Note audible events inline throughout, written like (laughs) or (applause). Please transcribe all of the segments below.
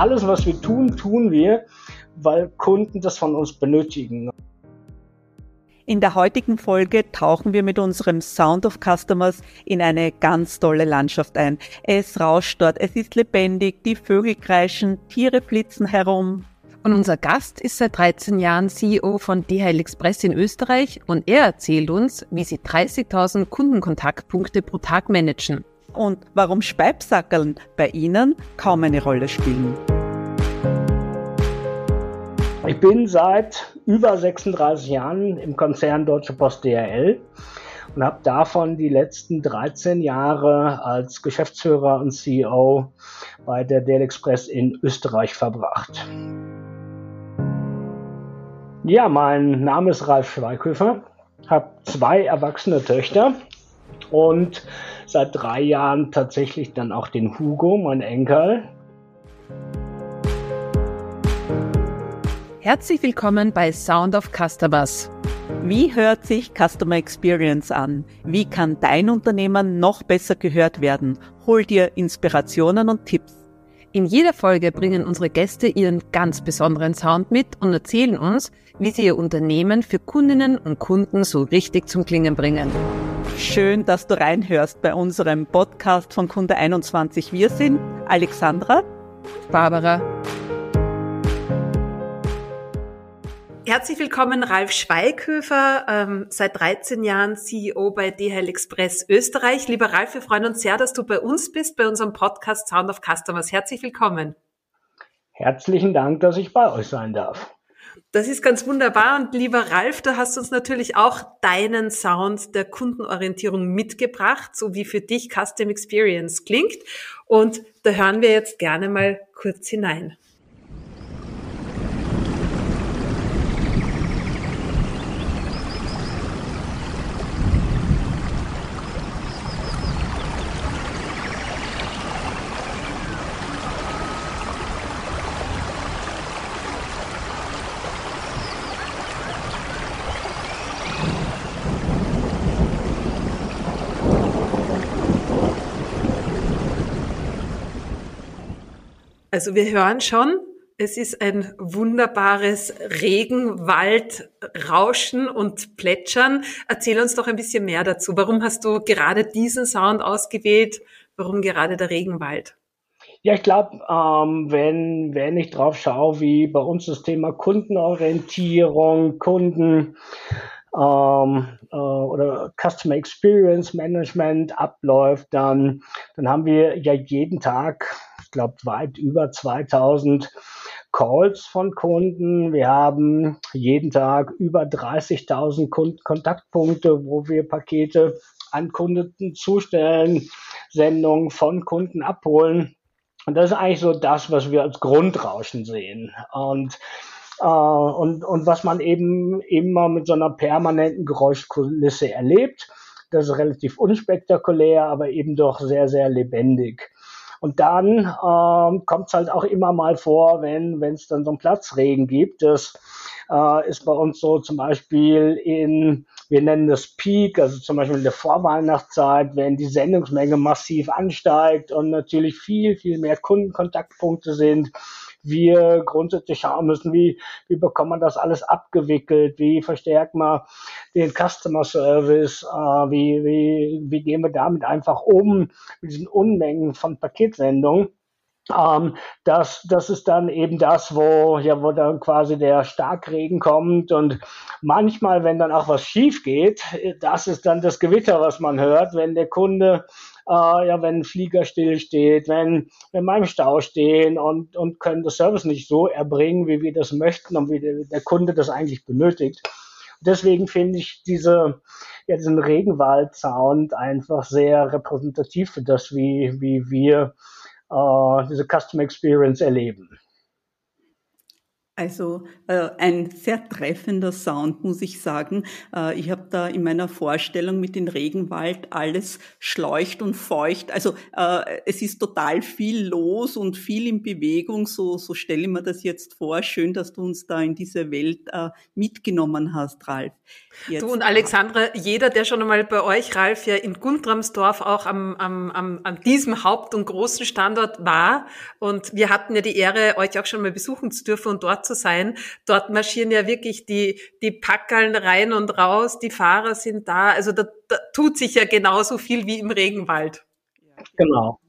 alles, was wir tun, tun wir, weil Kunden das von uns benötigen. In der heutigen Folge tauchen wir mit unserem Sound of Customers in eine ganz tolle Landschaft ein. Es rauscht dort, es ist lebendig, die Vögel kreischen, Tiere flitzen herum. Und unser Gast ist seit 13 Jahren CEO von DHL Express in Österreich und er erzählt uns, wie sie 30.000 Kundenkontaktpunkte pro Tag managen. Und warum Speibsackeln bei Ihnen kaum eine Rolle spielen. Ich bin seit über 36 Jahren im Konzern Deutsche Post DHL und habe davon die letzten 13 Jahre als Geschäftsführer und CEO bei der DHL Express in Österreich verbracht. Ja, mein Name ist Ralf Schweighöfer, habe zwei erwachsene Töchter und seit drei Jahren tatsächlich dann auch den Hugo, mein Enkel. Herzlich willkommen bei Sound of Customers. Wie hört sich Customer Experience an? Wie kann dein Unternehmen noch besser gehört werden? Hol dir Inspirationen und Tipps. In jeder Folge bringen unsere Gäste ihren ganz besonderen Sound mit und erzählen uns, wie sie ihr Unternehmen für Kundinnen und Kunden so richtig zum Klingen bringen. Schön, dass du reinhörst bei unserem Podcast von Kunde 21. Wir sind Alexandra, Barbara Herzlich willkommen, Ralf Schweighöfer, ähm, seit 13 Jahren CEO bei DHL Express Österreich. Lieber Ralf, wir freuen uns sehr, dass du bei uns bist, bei unserem Podcast Sound of Customers. Herzlich willkommen. Herzlichen Dank, dass ich bei euch sein darf. Das ist ganz wunderbar. Und lieber Ralf, du hast uns natürlich auch deinen Sound der Kundenorientierung mitgebracht, so wie für dich Custom Experience klingt. Und da hören wir jetzt gerne mal kurz hinein. Also wir hören schon, es ist ein wunderbares Regenwaldrauschen und Plätschern. Erzähl uns doch ein bisschen mehr dazu. Warum hast du gerade diesen Sound ausgewählt? Warum gerade der Regenwald? Ja, ich glaube, ähm, wenn, wenn ich drauf schaue, wie bei uns das Thema Kundenorientierung, Kunden ähm, äh, oder Customer Experience Management abläuft, dann, dann haben wir ja jeden Tag ich glaube, weit über 2000 Calls von Kunden. Wir haben jeden Tag über 30.000 Kontaktpunkte, wo wir Pakete an Kunden zustellen, Sendungen von Kunden abholen. Und das ist eigentlich so das, was wir als Grundrauschen sehen. Und äh, und, und was man eben immer mit so einer permanenten Geräuschkulisse erlebt. Das ist relativ unspektakulär, aber eben doch sehr, sehr lebendig. Und dann ähm, kommt es halt auch immer mal vor, wenn es dann so einen Platzregen gibt. Das äh, ist bei uns so zum Beispiel in, wir nennen das Peak, also zum Beispiel in der Vorweihnachtszeit, wenn die Sendungsmenge massiv ansteigt und natürlich viel, viel mehr Kundenkontaktpunkte sind wir grundsätzlich schauen müssen, wie, wie bekommt man das alles abgewickelt, wie verstärkt man den Customer Service, äh, wie, wie, wie gehen wir damit einfach um, mit diesen Unmengen von Paketsendungen. Ähm, das, das ist dann eben das, wo, ja, wo dann quasi der Starkregen kommt. Und manchmal, wenn dann auch was schief geht, das ist dann das Gewitter, was man hört, wenn der Kunde äh, ja, wenn ein Flieger stillsteht, wenn, wenn wir im Stau stehen und, und können das Service nicht so erbringen, wie wir das möchten und wie der, der Kunde das eigentlich benötigt. Deswegen finde ich diese, ja, diesen Regenwald-Sound einfach sehr repräsentativ für das, wie, wie wir äh, diese Customer Experience erleben. Also äh, ein sehr treffender Sound, muss ich sagen. Äh, ich habe da in meiner Vorstellung mit dem Regenwald alles schleucht und feucht. Also äh, es ist total viel los und viel in Bewegung. So, so stelle ich mir das jetzt vor. Schön, dass du uns da in diese Welt äh, mitgenommen hast, Ralf. Jetzt. Du und Alexandra, jeder, der schon einmal bei euch, Ralf, ja in Guntramsdorf auch am, am, am, an diesem Haupt- und großen Standort war. Und wir hatten ja die Ehre, euch auch schon mal besuchen zu dürfen und dort zu sein. Dort marschieren ja wirklich die, die Packeln rein und raus, die Fahrer sind da. Also da, da tut sich ja genauso viel wie im Regenwald. Genau.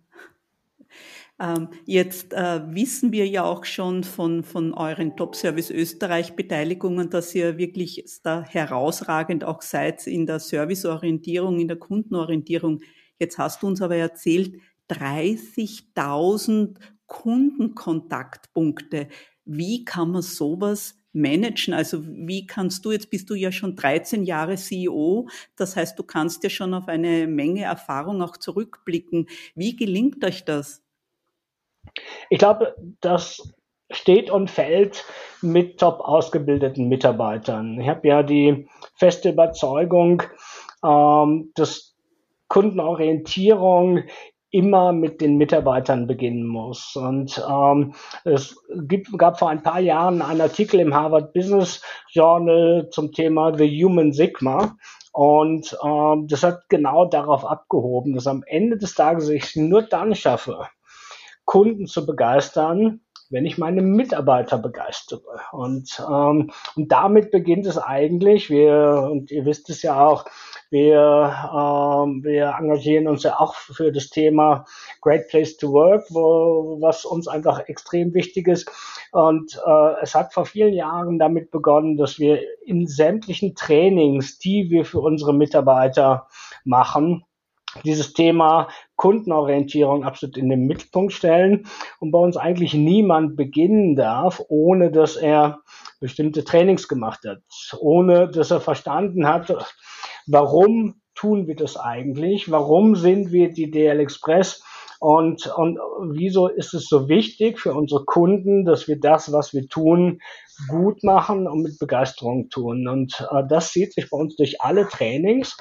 Ähm, jetzt äh, wissen wir ja auch schon von, von euren Top Service Österreich Beteiligungen, dass ihr wirklich da herausragend auch seid in der Serviceorientierung, in der Kundenorientierung. Jetzt hast du uns aber erzählt, 30.000 Kundenkontaktpunkte. Wie kann man sowas managen? Also wie kannst du, jetzt bist du ja schon 13 Jahre CEO, das heißt, du kannst ja schon auf eine Menge Erfahrung auch zurückblicken. Wie gelingt euch das? Ich glaube, das steht und fällt mit top ausgebildeten Mitarbeitern. Ich habe ja die feste Überzeugung, ähm, dass Kundenorientierung immer mit den Mitarbeitern beginnen muss. Und ähm, es gibt, gab vor ein paar Jahren einen Artikel im Harvard Business Journal zum Thema The Human Sigma. Und ähm, das hat genau darauf abgehoben, dass am Ende des Tages ich nur dann schaffe, Kunden zu begeistern, wenn ich meine Mitarbeiter begeistere. Und, ähm, und damit beginnt es eigentlich. Wir, und ihr wisst es ja auch, wir, ähm, wir engagieren uns ja auch für das Thema Great Place to Work, wo, was uns einfach extrem wichtig ist. Und äh, es hat vor vielen Jahren damit begonnen, dass wir in sämtlichen Trainings, die wir für unsere Mitarbeiter machen, dieses Thema Kundenorientierung absolut in den Mittelpunkt stellen und bei uns eigentlich niemand beginnen darf, ohne dass er bestimmte Trainings gemacht hat, ohne dass er verstanden hat, warum tun wir das eigentlich, warum sind wir die DL Express und, und wieso ist es so wichtig für unsere Kunden, dass wir das, was wir tun, gut machen und mit Begeisterung tun. Und äh, das zieht sich bei uns durch alle Trainings.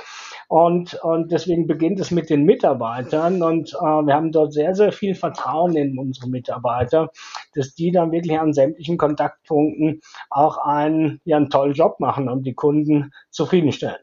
Und, und deswegen beginnt es mit den Mitarbeitern. Und äh, wir haben dort sehr, sehr viel Vertrauen in unsere Mitarbeiter, dass die dann wirklich an sämtlichen Kontaktpunkten auch einen, ja, einen tollen Job machen und die Kunden zufriedenstellen.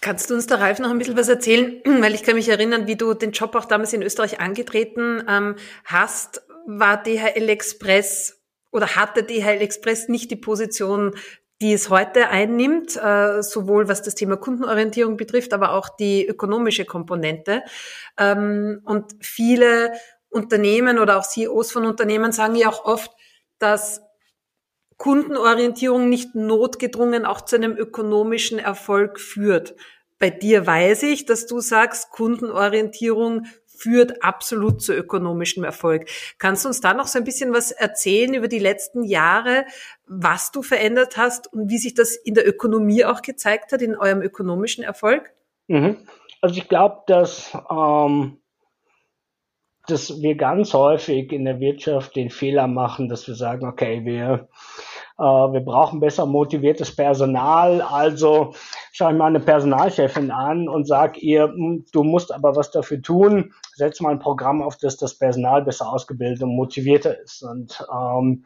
Kannst du uns da, Ralf, noch ein bisschen was erzählen? (clears throat) Weil ich kann mich erinnern, wie du den Job auch damals in Österreich angetreten ähm, hast. War DHL Express oder hatte DHL Express nicht die Position die es heute einnimmt, äh, sowohl was das Thema Kundenorientierung betrifft, aber auch die ökonomische Komponente. Ähm, und viele Unternehmen oder auch CEOs von Unternehmen sagen ja auch oft, dass Kundenorientierung nicht notgedrungen auch zu einem ökonomischen Erfolg führt. Bei dir weiß ich, dass du sagst, Kundenorientierung führt absolut zu ökonomischem Erfolg. Kannst du uns da noch so ein bisschen was erzählen über die letzten Jahre, was du verändert hast und wie sich das in der Ökonomie auch gezeigt hat, in eurem ökonomischen Erfolg? Mhm. Also ich glaube, dass, ähm, dass wir ganz häufig in der Wirtschaft den Fehler machen, dass wir sagen, okay, wir äh, wir brauchen besser motiviertes Personal. Also schaue ich mal eine Personalchefin an und sage ihr, hm, du musst aber was dafür tun. Setz mal ein Programm auf, dass das Personal besser ausgebildet und motivierter ist. Und ähm,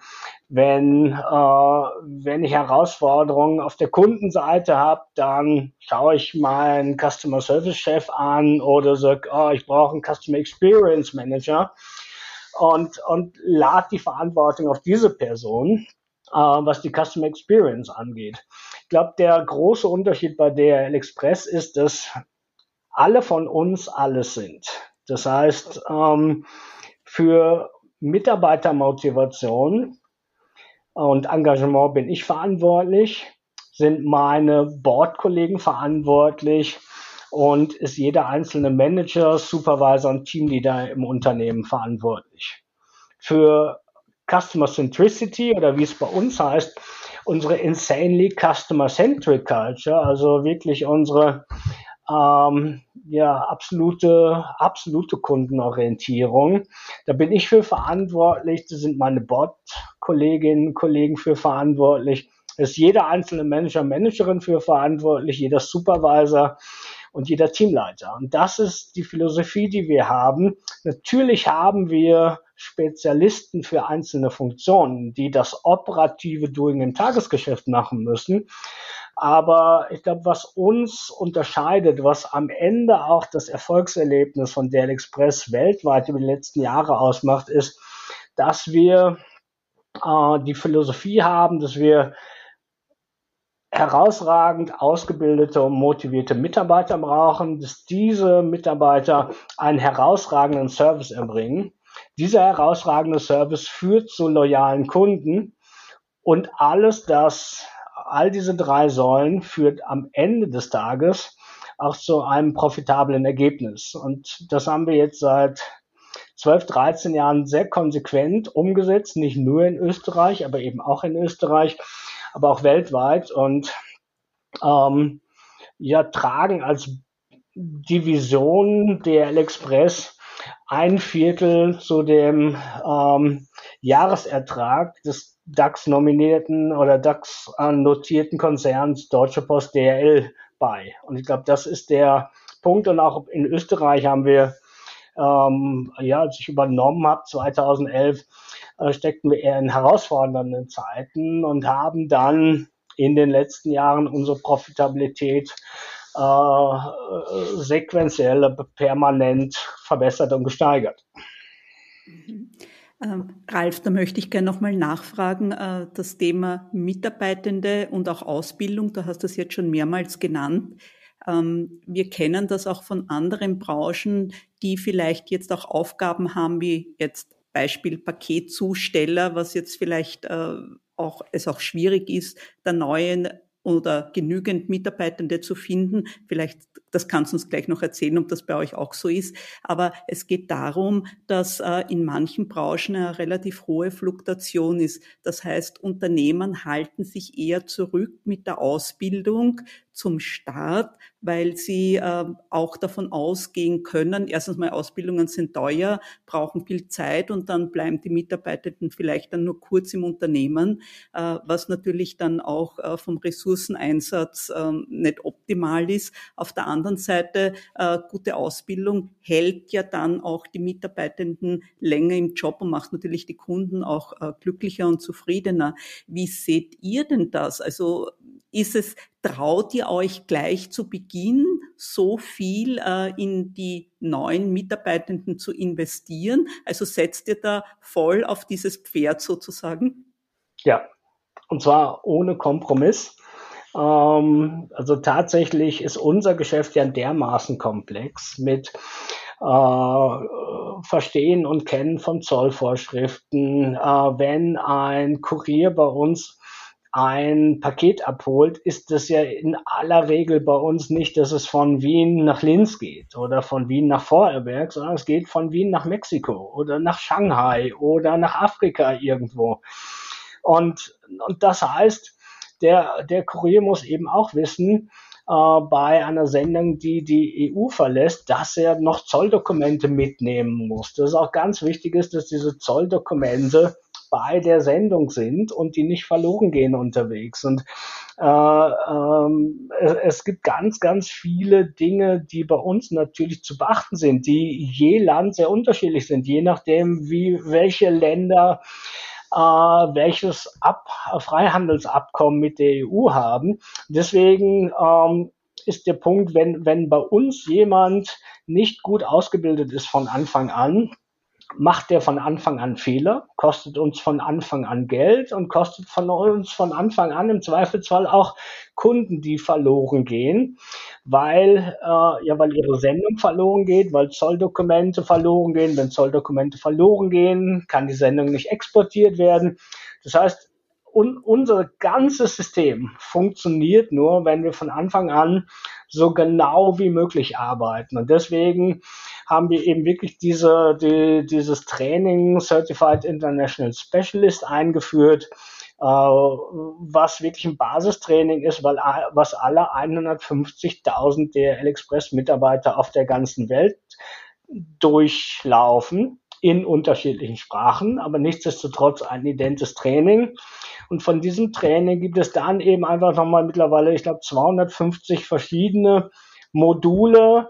wenn, äh, wenn ich Herausforderungen auf der Kundenseite habe, dann schaue ich meinen Customer Service Chef an oder sage, oh, ich brauche einen Customer Experience Manager und, und lade die Verantwortung auf diese Person äh, was die Customer Experience angeht. Glaube, der große Unterschied bei DHL Express ist, dass alle von uns alles sind. Das heißt, ähm, für Mitarbeitermotivation und Engagement bin ich verantwortlich, sind meine Boardkollegen verantwortlich und ist jeder einzelne Manager, Supervisor und Teamleader im Unternehmen verantwortlich. Für Customer Centricity oder wie es bei uns heißt, unsere insanely Customer Centric Culture, also wirklich unsere ähm, ja, absolute, absolute Kundenorientierung. Da bin ich für verantwortlich, da sind meine Bot-Kolleginnen und Kollegen für verantwortlich, da ist jeder einzelne Manager, Managerin für verantwortlich, jeder Supervisor und jeder Teamleiter. Und das ist die Philosophie, die wir haben. Natürlich haben wir Spezialisten für einzelne Funktionen, die das operative Doing im Tagesgeschäft machen müssen. Aber ich glaube, was uns unterscheidet, was am Ende auch das Erfolgserlebnis von Dell Express weltweit über die letzten Jahre ausmacht, ist, dass wir äh, die Philosophie haben, dass wir herausragend ausgebildete und motivierte Mitarbeiter brauchen, dass diese Mitarbeiter einen herausragenden Service erbringen. Dieser herausragende Service führt zu loyalen Kunden und alles das all diese drei Säulen führt am Ende des Tages auch zu einem profitablen Ergebnis. Und das haben wir jetzt seit 12, 13 Jahren sehr konsequent umgesetzt, nicht nur in Österreich, aber eben auch in Österreich, aber auch weltweit und ähm, ja, tragen als Division der Express ein Viertel zu dem ähm, Jahresertrag des DAX-nominierten oder DAX-notierten Konzerns Deutsche Post DRL bei. Und ich glaube, das ist der Punkt. Und auch in Österreich haben wir, ähm, ja, als ich übernommen habe, 2011, äh, steckten wir eher in herausfordernden Zeiten und haben dann in den letzten Jahren unsere Profitabilität äh, sequenziell permanent verbessert und gesteigert. Mhm. Ähm, Ralf, da möchte ich gerne nochmal nachfragen, äh, das Thema Mitarbeitende und auch Ausbildung, da hast du es jetzt schon mehrmals genannt. Ähm, wir kennen das auch von anderen Branchen, die vielleicht jetzt auch Aufgaben haben, wie jetzt Beispiel Paketzusteller, was jetzt vielleicht äh, auch, es auch schwierig ist, der neuen oder genügend Mitarbeitende zu finden. Vielleicht, das kannst du uns gleich noch erzählen, ob das bei euch auch so ist. Aber es geht darum, dass äh, in manchen Branchen eine relativ hohe Fluktuation ist. Das heißt, Unternehmen halten sich eher zurück mit der Ausbildung zum Start, weil sie äh, auch davon ausgehen können, erstens mal Ausbildungen sind teuer, brauchen viel Zeit und dann bleiben die Mitarbeitenden vielleicht dann nur kurz im Unternehmen, äh, was natürlich dann auch äh, vom Ressourceneinsatz äh, nicht optimal ist. Auf der anderen Seite, äh, gute Ausbildung hält ja dann auch die Mitarbeitenden länger im Job und macht natürlich die Kunden auch äh, glücklicher und zufriedener. Wie seht ihr denn das? Also ist es, traut ihr euch gleich zu Beginn so viel äh, in die neuen Mitarbeitenden zu investieren? Also setzt ihr da voll auf dieses Pferd sozusagen? Ja, und zwar ohne Kompromiss. Ähm, also tatsächlich ist unser Geschäft ja dermaßen komplex mit äh, Verstehen und Kennen von Zollvorschriften. Äh, wenn ein Kurier bei uns ein Paket abholt, ist das ja in aller Regel bei uns nicht, dass es von Wien nach Linz geht oder von Wien nach Vorarlberg, sondern es geht von Wien nach Mexiko oder nach Shanghai oder nach Afrika irgendwo. Und, und das heißt, der, der Kurier muss eben auch wissen, äh, bei einer Sendung, die die EU verlässt, dass er noch Zolldokumente mitnehmen muss. Das ist auch ganz wichtig ist, dass diese Zolldokumente bei der Sendung sind und die nicht verloren gehen unterwegs. Und äh, ähm, es, es, gibt ganz, ganz viele Dinge, die bei uns natürlich zu beachten sind, die je Land sehr unterschiedlich sind, je nachdem, wie welche Länder äh, welches Ab Freihandelsabkommen mit der EU haben. Deswegen ähm, ist der Punkt, wenn, wenn bei uns jemand nicht gut ausgebildet ist von Anfang an, macht der von Anfang an Fehler, kostet uns von Anfang an Geld und kostet von uns von Anfang an im Zweifelsfall auch Kunden, die verloren gehen, weil äh, ja weil ihre Sendung verloren geht, weil Zolldokumente verloren gehen. Wenn Zolldokumente verloren gehen, kann die Sendung nicht exportiert werden. Das heißt, un unser ganzes System funktioniert nur, wenn wir von Anfang an so genau wie möglich arbeiten. Und deswegen haben wir eben wirklich diese, die, dieses Training Certified International Specialist eingeführt, was wirklich ein Basistraining ist, weil was alle 150.000 DRL Express Mitarbeiter auf der ganzen Welt durchlaufen in unterschiedlichen Sprachen, aber nichtsdestotrotz ein identes Training. Und von diesem Training gibt es dann eben einfach nochmal mittlerweile, ich glaube, 250 verschiedene Module.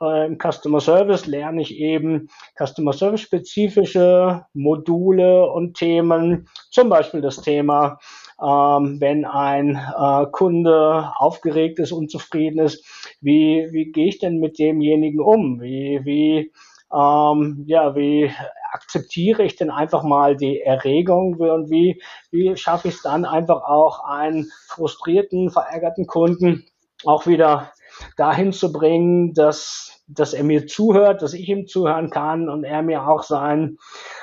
Äh, Im Customer Service lerne ich eben Customer Service spezifische Module und Themen. Zum Beispiel das Thema, ähm, wenn ein äh, Kunde aufgeregt ist, unzufrieden ist, wie, wie gehe ich denn mit demjenigen um? Wie, wie, ähm, ja, wie akzeptiere ich denn einfach mal die Erregung und wie, wie schaffe ich es dann einfach auch einen frustrierten, verärgerten Kunden auch wieder dahin zu bringen, dass, dass er mir zuhört, dass ich ihm zuhören kann und er mir auch sein,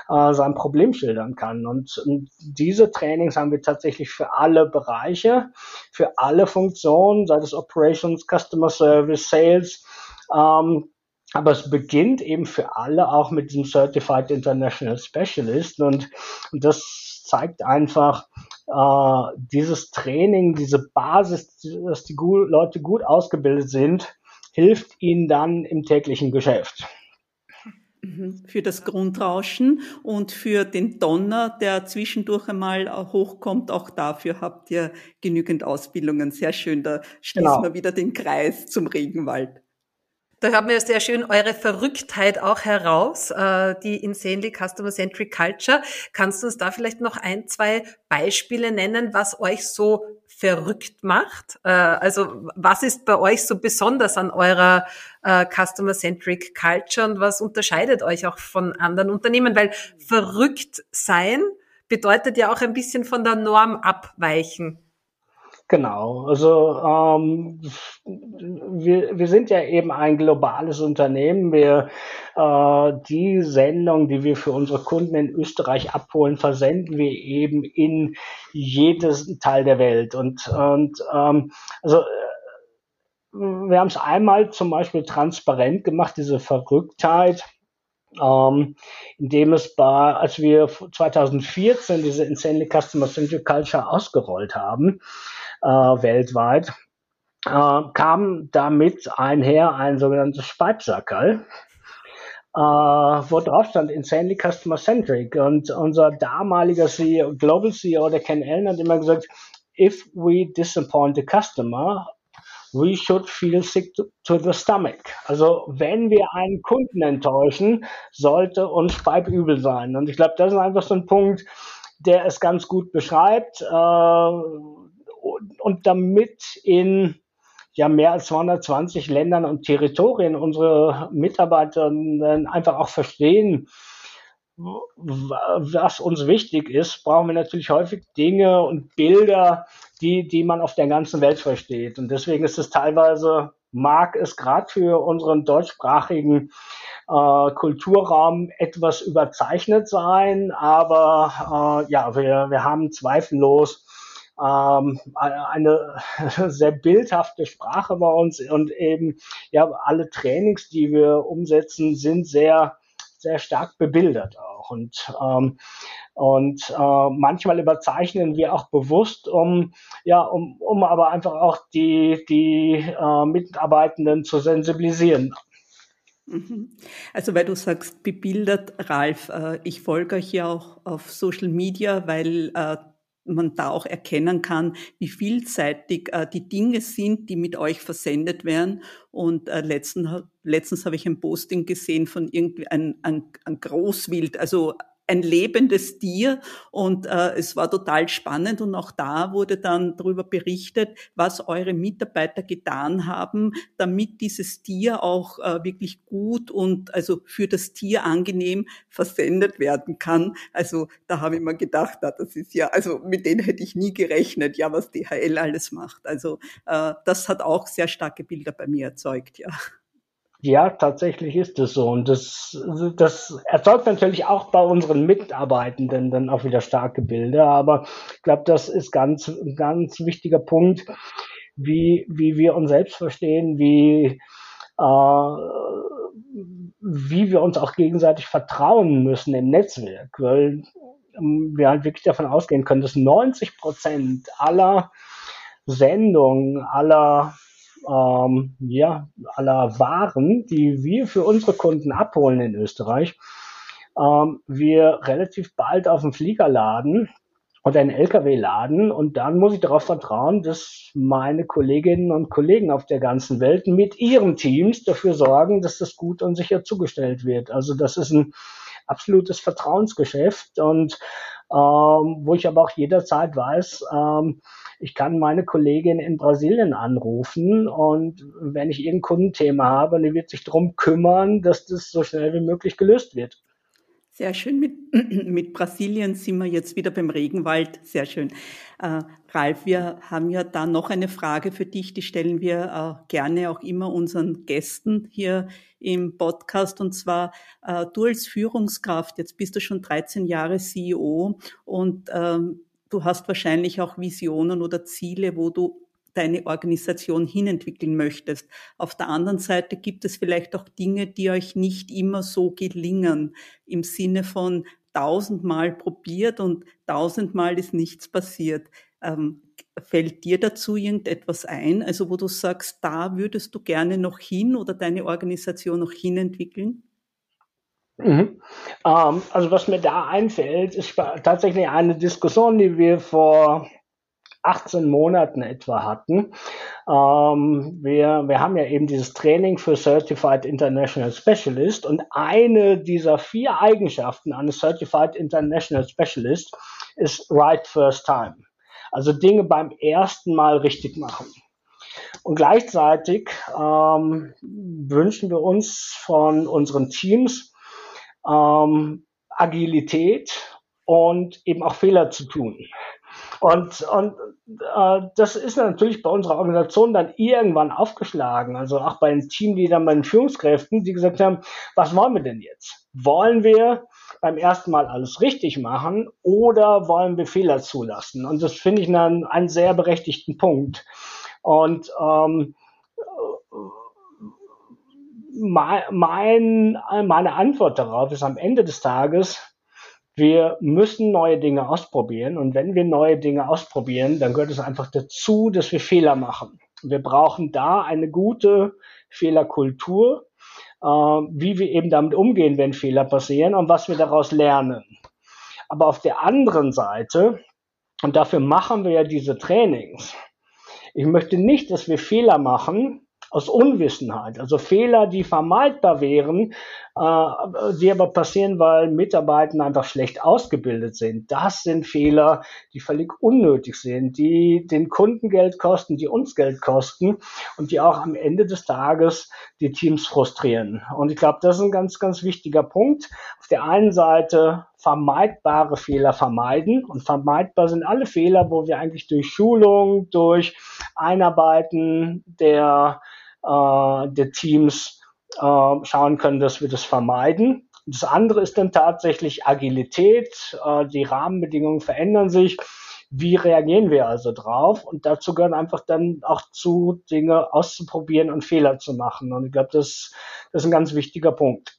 äh, sein Problem schildern kann. Und, und diese Trainings haben wir tatsächlich für alle Bereiche, für alle Funktionen, sei es Operations, Customer Service, Sales. Ähm, aber es beginnt eben für alle auch mit diesem Certified International Specialist und, und das zeigt einfach, äh, dieses Training, diese Basis, dass die Leute gut ausgebildet sind, hilft ihnen dann im täglichen Geschäft. Mhm. Für das Grundrauschen und für den Donner, der zwischendurch einmal hochkommt, auch dafür habt ihr genügend Ausbildungen. Sehr schön, da schließen genau. wir wieder den Kreis zum Regenwald. Da haben wir sehr schön eure Verrücktheit auch heraus, äh, die Insanely Customer Centric Culture. Kannst du uns da vielleicht noch ein, zwei Beispiele nennen, was euch so verrückt macht? Äh, also was ist bei euch so besonders an eurer äh, Customer Centric Culture und was unterscheidet euch auch von anderen Unternehmen? Weil verrückt sein bedeutet ja auch ein bisschen von der Norm abweichen. Genau, also ähm, wir, wir sind ja eben ein globales Unternehmen. Wir äh, die Sendung, die wir für unsere Kunden in Österreich abholen, versenden wir eben in jedes Teil der Welt. Und, und ähm, also äh, wir haben es einmal zum Beispiel transparent gemacht, diese Verrücktheit. Ähm, indem es bei, als wir 2014 diese Insanely Customer Centric Culture ausgerollt haben, äh, weltweit, äh, kam damit einher ein sogenanntes Speibsackerl, äh, wo drauf stand Insanely Customer Centric. Und unser damaliger CEO, Global CEO, der Ken Allen, hat immer gesagt, if we disappoint the customer, we should feel sick to, to, the stomach. Also wenn wir einen Kunden enttäuschen, sollte uns Speibübel sein. Und ich glaube, das ist einfach so ein Punkt, der es ganz gut beschreibt. Äh, und damit in ja mehr als 220 Ländern und Territorien unsere Mitarbeiter einfach auch verstehen, was uns wichtig ist, brauchen wir natürlich häufig Dinge und Bilder, die, die man auf der ganzen Welt versteht. Und deswegen ist es teilweise, mag es gerade für unseren deutschsprachigen äh, Kulturraum etwas überzeichnet sein, aber äh, ja, wir, wir haben zweifellos ähm, eine (laughs) sehr bildhafte Sprache bei uns und eben ja alle Trainings, die wir umsetzen, sind sehr sehr stark bebildert auch und ähm, und äh, manchmal überzeichnen wir auch bewusst, um ja um um aber einfach auch die die äh, Mitarbeitenden zu sensibilisieren. Mhm. Also weil du sagst, bebildert, Ralf, äh, ich folge euch ja auch auf Social Media, weil äh, man da auch erkennen kann, wie vielseitig äh, die Dinge sind, die mit euch versendet werden. Und äh, letzten, letztens habe ich ein Posting gesehen von irgendwie ein, ein, ein Großwild, also ein lebendes Tier und äh, es war total spannend und auch da wurde dann darüber berichtet, was eure Mitarbeiter getan haben, damit dieses Tier auch äh, wirklich gut und also für das Tier angenehm versendet werden kann. Also da habe ich mir gedacht, na, das ist ja, also mit denen hätte ich nie gerechnet, ja, was DHL alles macht. Also äh, das hat auch sehr starke Bilder bei mir erzeugt, ja. Ja, tatsächlich ist es so. Und das, das erzeugt natürlich auch bei unseren Mitarbeitenden dann auch wieder starke Bilder. Aber ich glaube, das ist ganz, ein ganz wichtiger Punkt, wie, wie wir uns selbst verstehen, wie, äh, wie wir uns auch gegenseitig vertrauen müssen im Netzwerk. Weil wir halt wirklich davon ausgehen können, dass 90 Prozent aller Sendungen, aller ähm, ja, aller Waren, die wir für unsere Kunden abholen in Österreich, ähm, wir relativ bald auf dem Flieger laden oder einen LKW laden. Und dann muss ich darauf vertrauen, dass meine Kolleginnen und Kollegen auf der ganzen Welt mit ihren Teams dafür sorgen, dass das gut und sicher zugestellt wird. Also das ist ein absolutes Vertrauensgeschäft. Und ähm, wo ich aber auch jederzeit weiß, ähm, ich kann meine Kollegin in Brasilien anrufen und wenn ich irgendein Kundenthema habe, die wird sich darum kümmern, dass das so schnell wie möglich gelöst wird. Sehr schön. Mit, (clears throat) mit Brasilien sind wir jetzt wieder beim Regenwald. Sehr schön. Äh, Ralf, wir haben ja da noch eine Frage für dich, die stellen wir äh, gerne auch immer unseren Gästen hier im Podcast. Und zwar, äh, du als Führungskraft, jetzt bist du schon 13 Jahre CEO und ähm, du hast wahrscheinlich auch Visionen oder Ziele, wo du deine Organisation hinentwickeln möchtest. Auf der anderen Seite gibt es vielleicht auch Dinge, die euch nicht immer so gelingen, im Sinne von tausendmal probiert und tausendmal ist nichts passiert. Ähm, fällt dir dazu irgendetwas ein, also wo du sagst, da würdest du gerne noch hin oder deine Organisation noch hinentwickeln? Mhm. Ähm, also was mir da einfällt, ist tatsächlich eine Diskussion, die wir vor 18 Monaten etwa hatten. Ähm, wir, wir haben ja eben dieses Training für Certified International Specialist und eine dieser vier Eigenschaften eines Certified International Specialist ist Right First Time. Also Dinge beim ersten Mal richtig machen. Und gleichzeitig ähm, wünschen wir uns von unseren Teams ähm, Agilität und eben auch Fehler zu tun. Und, und äh, das ist natürlich bei unserer Organisation dann irgendwann aufgeschlagen. Also auch bei den Teamleadern, bei den Führungskräften, die gesagt haben, was wollen wir denn jetzt? Wollen wir beim ersten Mal alles richtig machen oder wollen wir Fehler zulassen? Und das finde ich einen, einen sehr berechtigten Punkt. Und ähm, mein, meine Antwort darauf ist am Ende des Tages, wir müssen neue Dinge ausprobieren. Und wenn wir neue Dinge ausprobieren, dann gehört es einfach dazu, dass wir Fehler machen. Wir brauchen da eine gute Fehlerkultur, äh, wie wir eben damit umgehen, wenn Fehler passieren und was wir daraus lernen. Aber auf der anderen Seite, und dafür machen wir ja diese Trainings, ich möchte nicht, dass wir Fehler machen, aus Unwissenheit, also Fehler, die vermeidbar wären, die aber passieren, weil Mitarbeiter einfach schlecht ausgebildet sind. Das sind Fehler, die völlig unnötig sind, die den Kunden Geld kosten, die uns Geld kosten und die auch am Ende des Tages die Teams frustrieren. Und ich glaube, das ist ein ganz, ganz wichtiger Punkt. Auf der einen Seite vermeidbare Fehler vermeiden. Und vermeidbar sind alle Fehler, wo wir eigentlich durch Schulung, durch Einarbeiten der äh, der Teams äh, schauen können, dass wir das vermeiden. Das andere ist dann tatsächlich Agilität. Äh, die Rahmenbedingungen verändern sich. Wie reagieren wir also drauf? Und dazu gehören einfach dann auch zu, Dinge auszuprobieren und Fehler zu machen. Und ich glaube, das, das ist ein ganz wichtiger Punkt.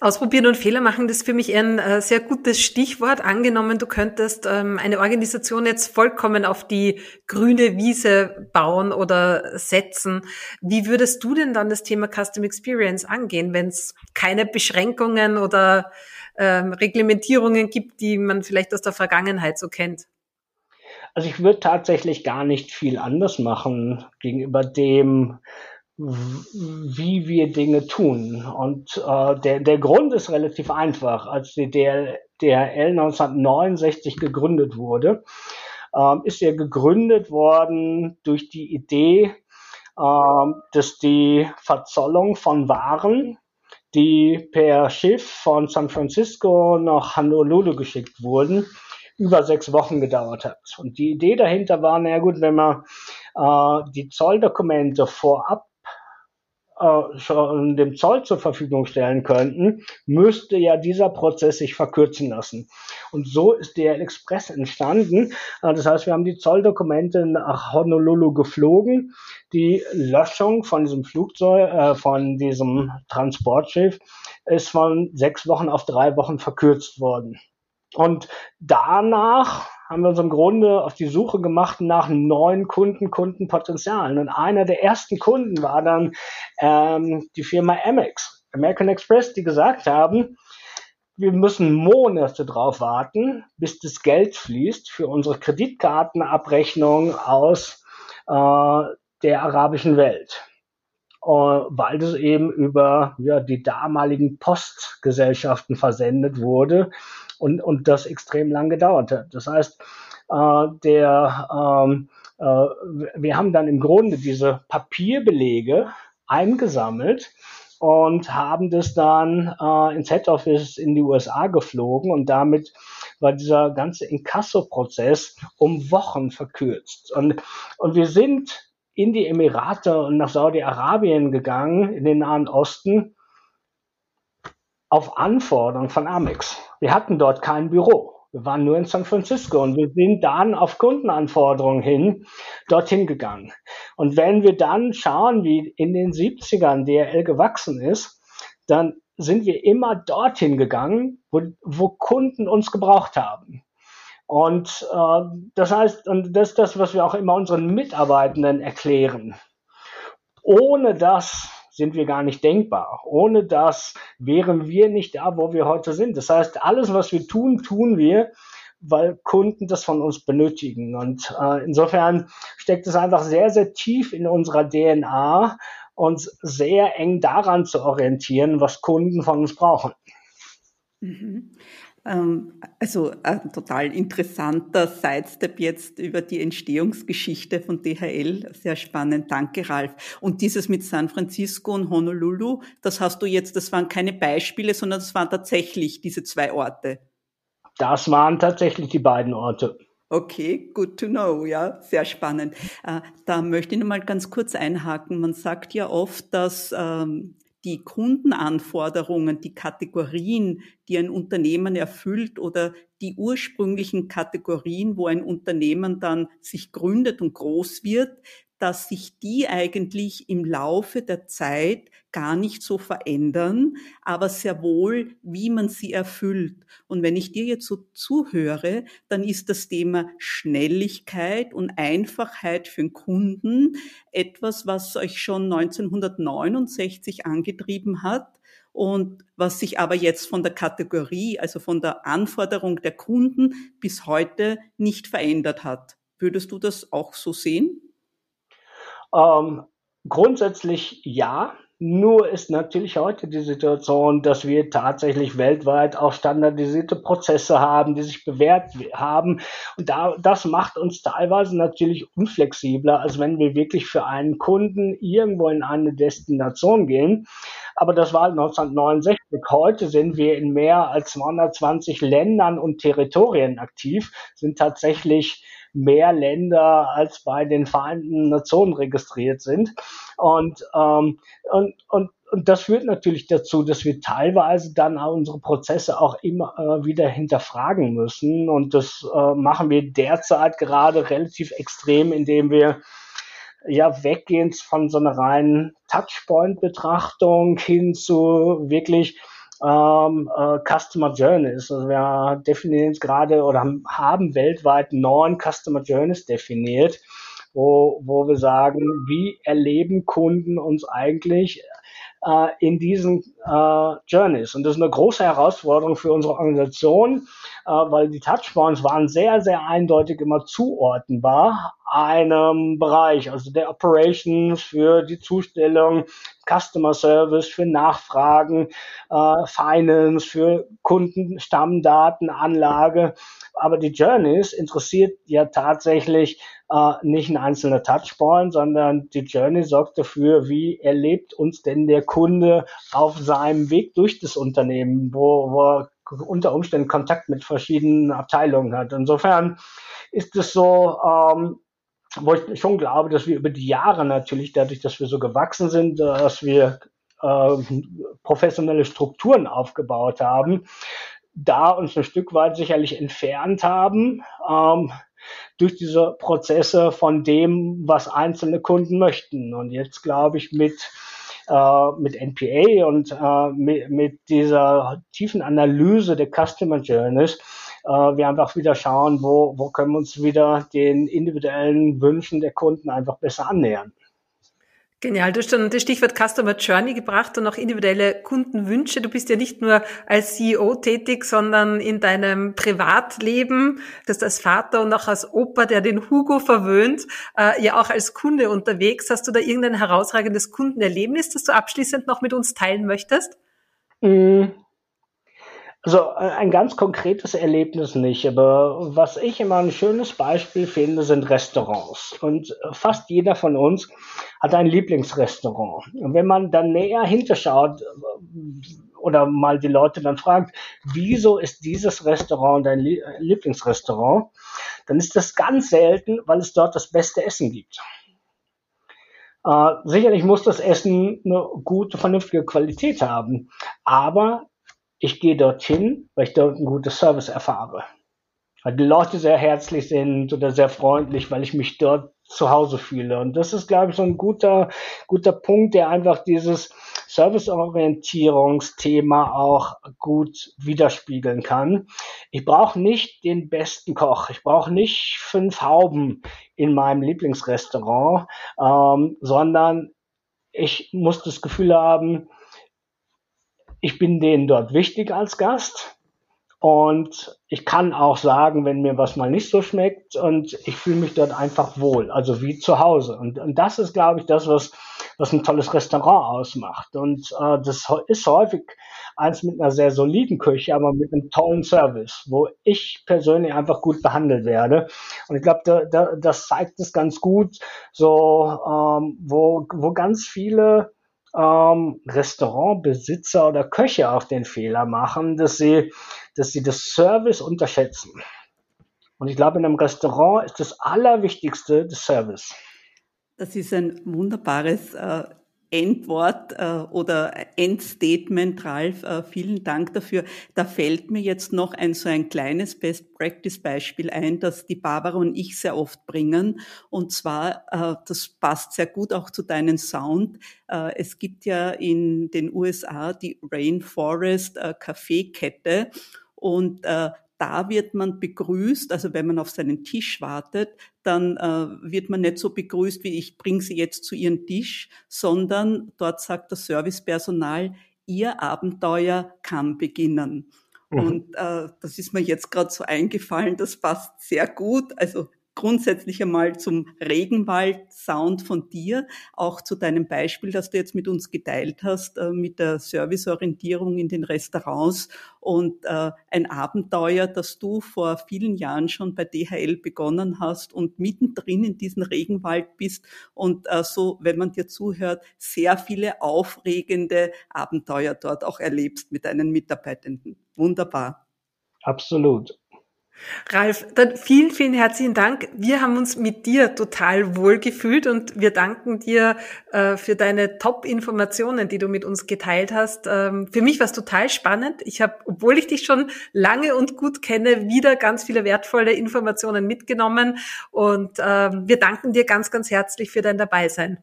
Ausprobieren und Fehler machen, das ist für mich ein äh, sehr gutes Stichwort. Angenommen, du könntest ähm, eine Organisation jetzt vollkommen auf die grüne Wiese bauen oder setzen. Wie würdest du denn dann das Thema Custom Experience angehen, wenn es keine Beschränkungen oder ähm, Reglementierungen gibt, die man vielleicht aus der Vergangenheit so kennt? Also ich würde tatsächlich gar nicht viel anders machen gegenüber dem, wie wir Dinge tun. Und äh, der, der Grund ist relativ einfach. Als die DL, DHL 1969 gegründet wurde, äh, ist er gegründet worden durch die Idee, äh, dass die Verzollung von Waren, die per Schiff von San Francisco nach Honolulu geschickt wurden, über sechs Wochen gedauert hat. Und die Idee dahinter war, na gut, wenn man äh, die Zolldokumente vorab äh, schon dem Zoll zur Verfügung stellen könnten, müsste ja dieser Prozess sich verkürzen lassen. Und so ist der Express entstanden. Äh, das heißt, wir haben die Zolldokumente nach Honolulu geflogen. Die Löschung von diesem Flugzeug, äh, von diesem Transportschiff ist von sechs Wochen auf drei Wochen verkürzt worden. Und danach haben wir uns im Grunde auf die Suche gemacht nach neuen Kunden, Kundenpotenzialen. Und einer der ersten Kunden war dann ähm, die Firma Amex, American Express, die gesagt haben, wir müssen Monate drauf warten, bis das Geld fließt für unsere Kreditkartenabrechnung aus äh, der arabischen Welt. Uh, weil das eben über ja, die damaligen Postgesellschaften versendet wurde und, und das extrem lang gedauert hat. Das heißt, äh, der, ähm, äh, wir haben dann im Grunde diese Papierbelege eingesammelt und haben das dann äh, ins Head Office in die USA geflogen und damit war dieser ganze Inkasso-Prozess um Wochen verkürzt. Und, und wir sind in die Emirate und nach Saudi-Arabien gegangen, in den Nahen Osten, auf Anforderung von Amex. Wir hatten dort kein Büro. Wir waren nur in San Francisco und wir sind dann auf Kundenanforderungen hin dorthin gegangen. Und wenn wir dann schauen, wie in den 70ern DRL gewachsen ist, dann sind wir immer dorthin gegangen, wo, wo Kunden uns gebraucht haben. Und äh, das heißt, und das ist das, was wir auch immer unseren Mitarbeitenden erklären. Ohne das sind wir gar nicht denkbar. Ohne das wären wir nicht da, wo wir heute sind. Das heißt, alles, was wir tun, tun wir, weil Kunden das von uns benötigen. Und äh, insofern steckt es einfach sehr, sehr tief in unserer DNA, uns sehr eng daran zu orientieren, was Kunden von uns brauchen. Mhm. Ähm, also ein total interessanter Sidestep jetzt über die Entstehungsgeschichte von DHL. Sehr spannend. Danke, Ralf. Und dieses mit San Francisco und Honolulu, das hast du jetzt, das waren keine Beispiele, sondern das waren tatsächlich diese zwei Orte. Das waren tatsächlich die beiden Orte. Okay, good to know, ja, sehr spannend. Äh, da möchte ich noch mal ganz kurz einhaken. Man sagt ja oft, dass ähm, die Kundenanforderungen, die Kategorien, die ein Unternehmen erfüllt oder die ursprünglichen Kategorien, wo ein Unternehmen dann sich gründet und groß wird, dass sich die eigentlich im Laufe der Zeit gar nicht so verändern, aber sehr wohl, wie man sie erfüllt. Und wenn ich dir jetzt so zuhöre, dann ist das Thema Schnelligkeit und Einfachheit für den Kunden etwas, was euch schon 1969 angetrieben hat und was sich aber jetzt von der Kategorie, also von der Anforderung der Kunden bis heute nicht verändert hat. Würdest du das auch so sehen? Ähm, grundsätzlich ja. Nur ist natürlich heute die Situation, dass wir tatsächlich weltweit auch standardisierte Prozesse haben, die sich bewährt haben. Und da, das macht uns teilweise natürlich unflexibler, als wenn wir wirklich für einen Kunden irgendwo in eine Destination gehen. Aber das war 1969. Heute sind wir in mehr als 220 Ländern und Territorien aktiv, sind tatsächlich mehr Länder als bei den Vereinten Nationen registriert sind. Und, ähm, und, und, und das führt natürlich dazu, dass wir teilweise dann auch unsere Prozesse auch immer äh, wieder hinterfragen müssen. Und das äh, machen wir derzeit gerade relativ extrem, indem wir ja weggehend von so einer reinen Touchpoint-Betrachtung hin zu wirklich ähm, äh, Customer Journeys. Also wir definieren gerade oder haben weltweit neun Customer Journeys definiert, wo, wo wir sagen, wie erleben Kunden uns eigentlich äh, in diesen äh, Journeys. Und das ist eine große Herausforderung für unsere Organisation, äh, weil die Touchpoints waren sehr, sehr eindeutig immer zuordnenbar einem Bereich, also der Operations für die Zustellung, Customer Service für Nachfragen, äh, Finance für Kundenstammdaten, Anlage. Aber die Journeys interessiert ja tatsächlich äh, nicht ein einzelner Touchpoint, sondern die Journey sorgt dafür, wie erlebt uns denn der Kunde auf seinem Weg durch das Unternehmen, wo, wo er unter Umständen Kontakt mit verschiedenen Abteilungen hat. Insofern ist es so, ähm, wo ich schon glaube, dass wir über die Jahre natürlich, dadurch, dass wir so gewachsen sind, dass wir äh, professionelle Strukturen aufgebaut haben, da uns ein Stück weit sicherlich entfernt haben ähm, durch diese Prozesse von dem, was einzelne Kunden möchten. Und jetzt glaube ich mit äh, mit NPA und äh, mit, mit dieser tiefen Analyse der Customer Journeys äh, wir einfach wieder schauen, wo, wo können wir uns wieder den individuellen Wünschen der Kunden einfach besser annähern. Genial, du hast schon das Stichwort Customer Journey gebracht und auch individuelle Kundenwünsche. Du bist ja nicht nur als CEO tätig, sondern in deinem Privatleben, das als Vater und auch als Opa, der den Hugo verwöhnt, äh, ja auch als Kunde unterwegs. Hast du da irgendein herausragendes Kundenerlebnis, das du abschließend noch mit uns teilen möchtest? Mm, also äh, ein ganz konkretes Erlebnis nicht, aber was ich immer ein schönes Beispiel finde, sind Restaurants. Und äh, fast jeder von uns hat ein Lieblingsrestaurant. Und wenn man dann näher hinterschaut äh, oder mal die Leute dann fragt, wieso ist dieses Restaurant dein Lieblingsrestaurant, dann ist das ganz selten, weil es dort das beste Essen gibt. Uh, sicherlich muss das Essen eine gute, vernünftige Qualität haben, aber ich gehe dorthin, weil ich dort einen guten Service erfahre. Weil die Leute sehr herzlich sind oder sehr freundlich, weil ich mich dort zu Hause fühle. Und das ist, glaube ich, so ein guter, guter Punkt, der einfach dieses Serviceorientierungsthema auch gut widerspiegeln kann. Ich brauche nicht den besten Koch. Ich brauche nicht fünf Hauben in meinem Lieblingsrestaurant, ähm, sondern ich muss das Gefühl haben, ich bin denen dort wichtig als Gast. Und ich kann auch sagen, wenn mir was mal nicht so schmeckt und ich fühle mich dort einfach wohl, also wie zu Hause. Und, und das ist, glaube ich, das, was, was ein tolles Restaurant ausmacht. Und äh, das ist häufig eins mit einer sehr soliden Küche, aber mit einem tollen Service, wo ich persönlich einfach gut behandelt werde. Und ich glaube, da, da, das zeigt es ganz gut, so ähm, wo, wo ganz viele ähm, Restaurantbesitzer oder Köche auch den Fehler machen, dass sie, dass sie das Service unterschätzen. Und ich glaube, in einem Restaurant ist das Allerwichtigste das Service. Das ist ein wunderbares äh, Endwort äh, oder Endstatement, Ralf. Äh, vielen Dank dafür. Da fällt mir jetzt noch ein so ein kleines Best-Practice-Beispiel ein, das die Barbara und ich sehr oft bringen. Und zwar, äh, das passt sehr gut auch zu deinem Sound. Äh, es gibt ja in den USA die Rainforest äh, Kaffeekette. Und äh, da wird man begrüßt, also wenn man auf seinen Tisch wartet, dann äh, wird man nicht so begrüßt wie ich bringe Sie jetzt zu Ihrem Tisch, sondern dort sagt das Servicepersonal, Ihr Abenteuer kann beginnen. Mhm. Und äh, das ist mir jetzt gerade so eingefallen, das passt sehr gut. Also grundsätzlich einmal zum Regenwald-Sound von dir, auch zu deinem Beispiel, das du jetzt mit uns geteilt hast, äh, mit der Serviceorientierung in den Restaurants und äh, ein Abenteuer, das du vor vielen Jahren schon bei DHL begonnen hast und mittendrin in diesem Regenwald bist und äh, so, wenn man dir zuhört, sehr viele aufregende Abenteuer dort auch erlebst mit deinen Mitarbeitenden. Wunderbar. Absolut. Ralf, dann vielen, vielen herzlichen Dank. Wir haben uns mit dir total wohl gefühlt und wir danken dir äh, für deine Top-Informationen, die du mit uns geteilt hast. Ähm, für mich war es total spannend. Ich habe, obwohl ich dich schon lange und gut kenne, wieder ganz viele wertvolle Informationen mitgenommen und ähm, wir danken dir ganz, ganz herzlich für dein Dabeisein.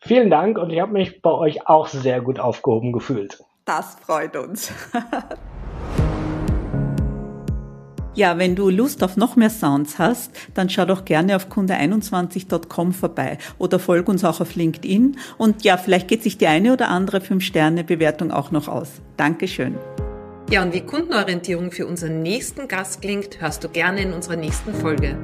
Vielen Dank und ich habe mich bei euch auch sehr gut aufgehoben gefühlt. Das freut uns. (laughs) Ja, wenn du Lust auf noch mehr Sounds hast, dann schau doch gerne auf kunde21.com vorbei oder folg uns auch auf LinkedIn und ja, vielleicht geht sich die eine oder andere 5-Sterne-Bewertung auch noch aus. Dankeschön. Ja, und wie Kundenorientierung für unseren nächsten Gast klingt, hörst du gerne in unserer nächsten Folge.